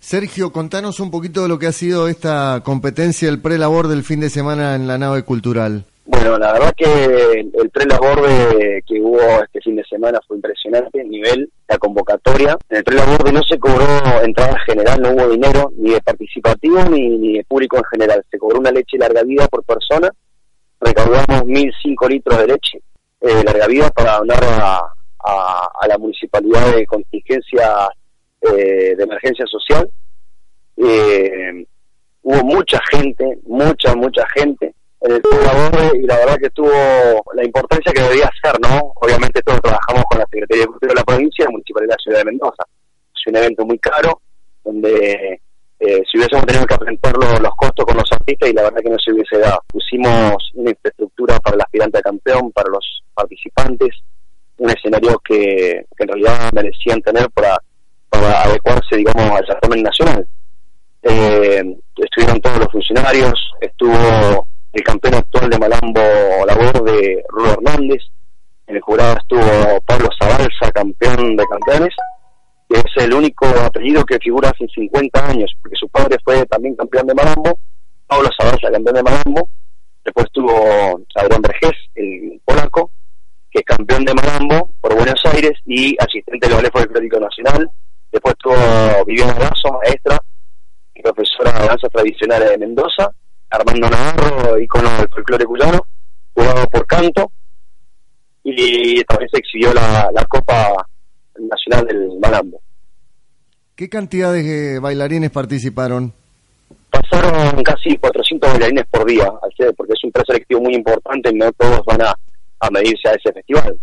Sergio, contanos un poquito de lo que ha sido esta competencia, el pre-labor del fin de semana en la nave cultural. Bueno, la verdad que el pre-labor que hubo este fin de semana fue impresionante, nivel, la convocatoria. En el pre-labor no se cobró entrada general, no hubo dinero, ni de participativo ni, de público en general. Se cobró una leche larga vida por persona, recaudamos 1.005 litros de leche eh, larga vida para donar a, a la municipalidad de contingencia eh, de emergencia social. Eh, hubo mucha gente, mucha, mucha gente en el labor y la verdad que tuvo la importancia que debía ser, ¿no? Obviamente todos trabajamos con la Secretaría de Cultura de la provincia y la Municipalidad de la Ciudad de Mendoza. Es un evento muy caro, donde eh, si hubiésemos tenido que enfrentar los, costos con los artistas y la verdad que no se hubiese dado. Pusimos una infraestructura para el aspirante campeón, para los participantes, un escenario que, que en realidad merecían tener para para adecuarse, digamos, al certamen nacional. Eh, estuvieron todos los funcionarios, estuvo el campeón actual de Malambo Labor de Rulo Hernández, en el jurado estuvo Pablo Zabalza, campeón de campeones, que es el único apellido que figura hace 50 años, porque su padre fue también campeón de Malambo, Pablo Zabalza, campeón de Malambo, después estuvo Adrián Vergés, el polaco, que es campeón de Malambo por Buenos Aires y asistente del Ballet Folclórico Nacional, Después tuvo Viviana Lazo, maestra y profesora de danzas tradicionales de Mendoza. Armando Navarro, icono del folclore cuyano, jugado por canto. Y también se exhibió la, Copa Nacional del Malambo. ¿Qué cantidad de bailarines participaron? Pasaron casi 400 bailarines por día, porque es un preselectivo muy importante, no todos van a, a medirse a ese festival,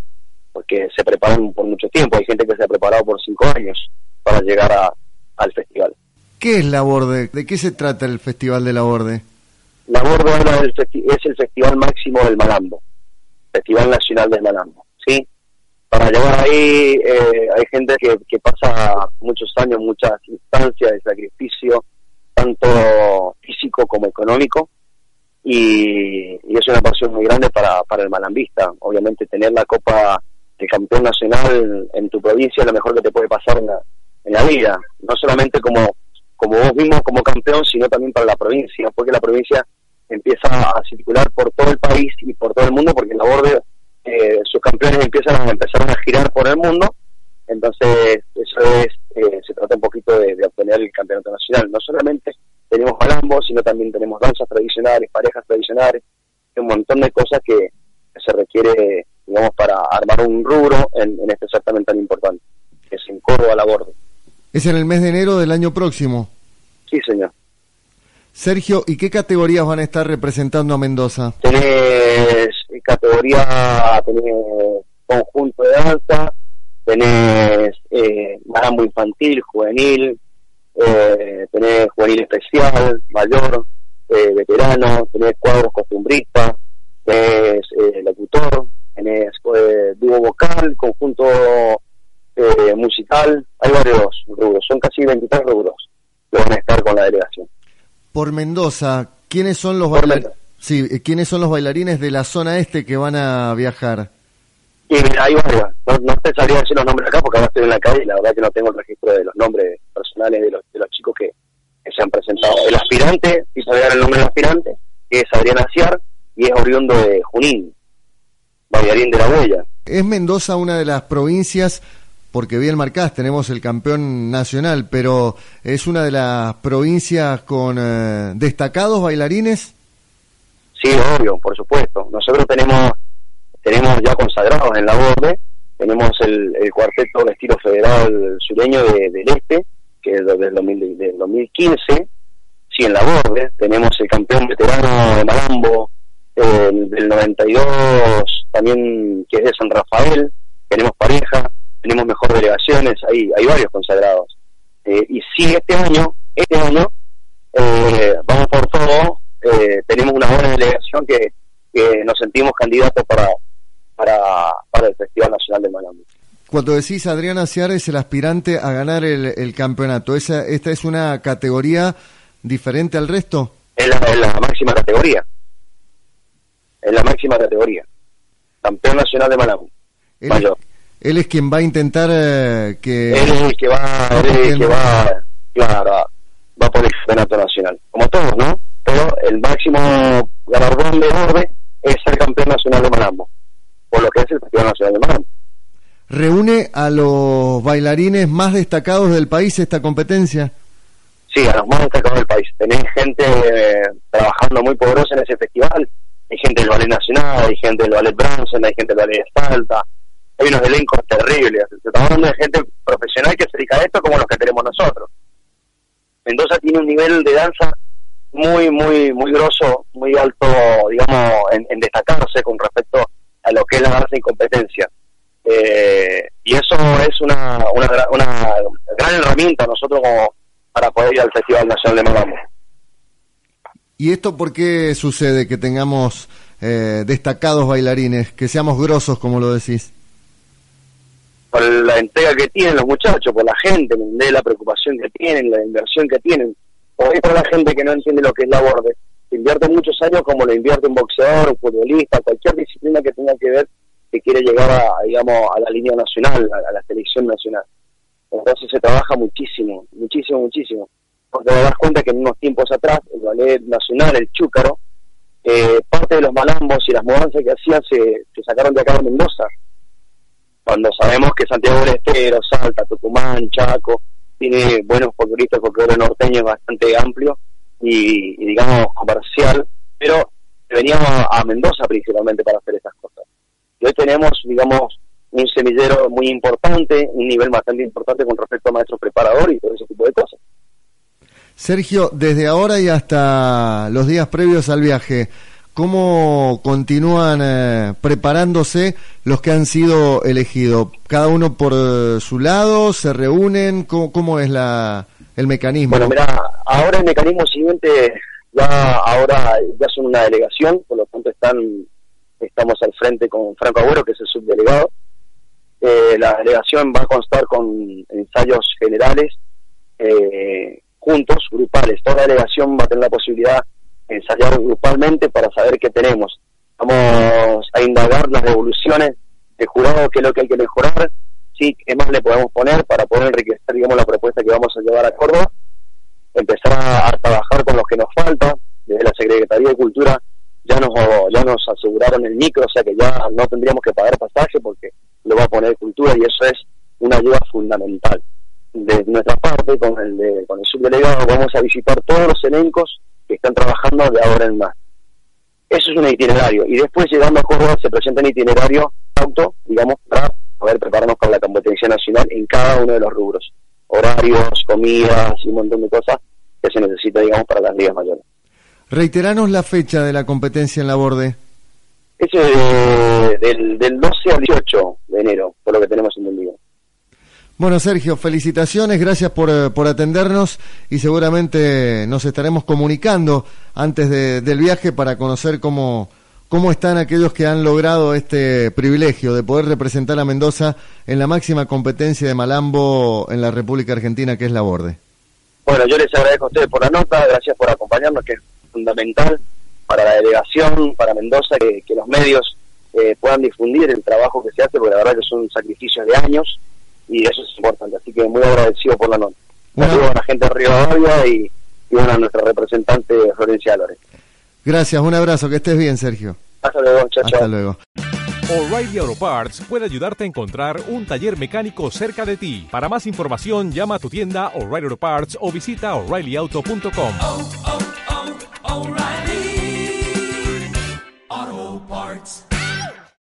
porque se preparan por mucho tiempo, hay gente que se ha preparado por cinco años para llegar a, al festival. ¿Qué es La Borde? ¿De qué se trata el Festival de La Borde? La Borde es el festival máximo del Malambo, Festival Nacional del Malambo, ¿sí? Para llegar ahí eh, hay gente que, que pasa muchos años, muchas instancias de sacrificio, tanto físico como económico, y, y, es una pasión muy grande para, para el malambista. Obviamente tener la Copa de Campeón Nacional en tu provincia es lo mejor que te puede pasar en la, en la vida, no solamente como, como vos mismo como campeón, sino también para la provincia, porque la provincia empieza a circular por todo el país y por todo el mundo, porque en la borde eh, sus campeones empiezan a empezar a girar por el mundo, entonces eso es, eh, se trata un poquito de, obtener el campeonato nacional. No solamente tenemos malambo, sino también tenemos danzas tradicionales, parejas tradicionales, un montón de cosas que, se requiere, digamos, para armar un rubro en, en este certamen tan importante, que es en Córdoba la borde. Es en el mes de enero del año próximo. Sí, señor. Sergio, ¿y qué categorías van a estar representando a Mendoza? Tenés categoría, tenés conjunto de danza, tenés eh, marambo infantil, juvenil, eh, tenés juvenil especial, mayor, eh, veterano, tenés cuadros costumbristas, tenés eh, locutor, tenés eh, dúo vocal, conjunto eh, musical, hay varios rubros, son casi 23 rubros que van a estar con la delegación. Por Mendoza, ¿quiénes son los bailarines? Sí, eh, ¿quiénes son los bailarines de la zona este que van a viajar? Y hay varios, no, te sabría decir los nombres acá porque ahora estoy en la calle y la verdad que no tengo el registro de los nombres personales de los, de los chicos que, se han presentado. El aspirante, si dar el nombre del aspirante, que es Adrián Aciar y es oriundo de Junín, bailarín de la huella. ¿Es Mendoza una de las provincias porque bien marcás, tenemos el campeón nacional, pero ¿es una de las provincias con eh, destacados bailarines? Sí, obvio, por supuesto. Nosotros tenemos tenemos ya consagrados en la borde, tenemos el, cuarteto de estilo federal sureño del Este, que es del, 2015, sí, en la borde, tenemos el campeón veterano de Malambo del 92, también que es de San Rafael, tenemos pareja, tenemos mejor delegaciones, hay, hay varios consagrados. Eh, y si este año, este año, eh, vamos por todo, eh, tenemos una buena delegación que, que nos sentimos candidatos para, para, para el Festival Nacional de Malambo. Cuando decís Adriana Ciar es el aspirante a ganar el, el campeonato, ¿Esa, ¿esta es una categoría diferente al resto? Es la, es la máxima categoría. Es la máxima categoría. Campeón nacional de Malambo. Es, él es quien va a intentar eh, que... Él es el que va, él es el que va, claro, va por el campeonato nacional. Como todos, ¿no? Pero el máximo galardón de borde es ser campeón nacional de Malambo. Por lo que es el Festival Nacional de Malambo. ¿Reúne a los bailarines más destacados del país esta competencia? Sí, a los más destacados del país. Tenés gente eh, trabajando muy poderosa en ese festival. Hay gente del Ballet Nacional, hay gente del Ballet Bronson, hay gente del Ballet de Salta. Hay unos elencos terribles. Estamos hablando de gente profesional que se dedica a esto como los que tenemos nosotros. Mendoza tiene un nivel de danza muy, muy, muy grosso, muy alto, digamos, en, destacarse con respecto a lo que es la danza en competencia. Eh, y eso es una, una, una, gran herramienta nosotros como para poder ir al Festival Nacional de Malambo. ¿Y esto por qué sucede que tengamos eh, destacados bailarines, que seamos grosos, como lo decís? Por la entrega que tienen los muchachos, por la gente, la preocupación que tienen, la inversión que tienen. O es por la gente que no entiende lo que es la borde. Invierte muchos años como lo invierte un boxeador, un futbolista, cualquier disciplina que tenga que ver que quiere llegar a, digamos, a la línea nacional, a, la selección nacional. Entonces se trabaja muchísimo, muchísimo, muchísimo. Porque te das cuenta que en unos tiempos atrás, el ballet nacional, el chúcaro, eh, parte de los malambos y las mudanzas que hacían se, sacaron de acá de Mendoza. Cuando sabemos que Santiago del Estero, Salta, Tucumán, Chaco, tiene buenos folcloristas, folclore norteño bastante amplio y, y digamos comercial, pero veníamos a Mendoza principalmente para hacer estas cosas. Y hoy tenemos, digamos, un semillero muy importante, un nivel bastante importante con respecto a maestros preparadores y todo ese tipo de cosas. Sergio, desde ahora y hasta los días previos al viaje, ¿cómo continúan eh, preparándose los que han sido elegidos? ¿Cada uno por eh, su lado? ¿Se reúnen? ¿Cómo, es la, el mecanismo? Bueno, mira, ahora el mecanismo siguiente, ya ahora ya son una delegación, por lo tanto están estamos al frente con Franco Agüero, que es el subdelegado. Eh, la delegación va a constar con ensayos generales eh, juntos, grupales. Toda delegación va a tener la posibilidad ensayar grupalmente para saber qué tenemos. Vamos a indagar las evoluciones de jurado, qué es lo que hay que mejorar, sí, qué más le podemos poner para poder enriquecer, digamos, la propuesta que vamos a llevar a Córdoba. Empezar a, trabajar con los que nos falta, desde la Secretaría de Cultura ya nos ya nos aseguraron el micro, o sea que ya no tendríamos que pagar pasaje porque lo va a poner cultura y eso es una ayuda fundamental. De nuestra parte, con el, de, con el subdelegado, vamos a visitar todos los elencos están trabajando de ahora en más. Eso es un itinerario. Y después, llegando a Córdoba, se presenta un itinerario auto, digamos, para poder prepararnos para la competencia nacional en cada uno de los rubros. Horarios, comidas y un montón de cosas que se necesita, digamos, para las ligas mayores. Reiteranos la fecha de la competencia en la borde. Es eh, del, del 12 al 18 de enero, por lo que tenemos entendido. Bueno, Sergio, felicitaciones, gracias por, eh, por atendernos y seguramente nos estaremos comunicando antes de, del viaje para conocer cómo, cómo están aquellos que han logrado este privilegio de poder representar a Mendoza en la máxima competencia de Malambo en la República Argentina, que es la Borde. Bueno, yo les agradezco a ustedes por la nota, gracias por acompañarnos, que fundamental para la delegación, para Mendoza, que, que los medios eh, puedan difundir el trabajo que se hace, porque la verdad que son sacrificios de años y eso es importante. Así que muy agradecido por la nota. Saludos a la gente de Rivadavia y, y bueno, a nuestra representante Florencia Álvarez. Gracias, un abrazo, que estés bien, Sergio. Hasta luego, chao, Hasta chao. luego. O'Reilly Auto Parts puede ayudarte a encontrar un taller mecánico cerca de ti. Para más información, llama a tu tienda O'Reilly Auto Parts o visita oreillyauto.com.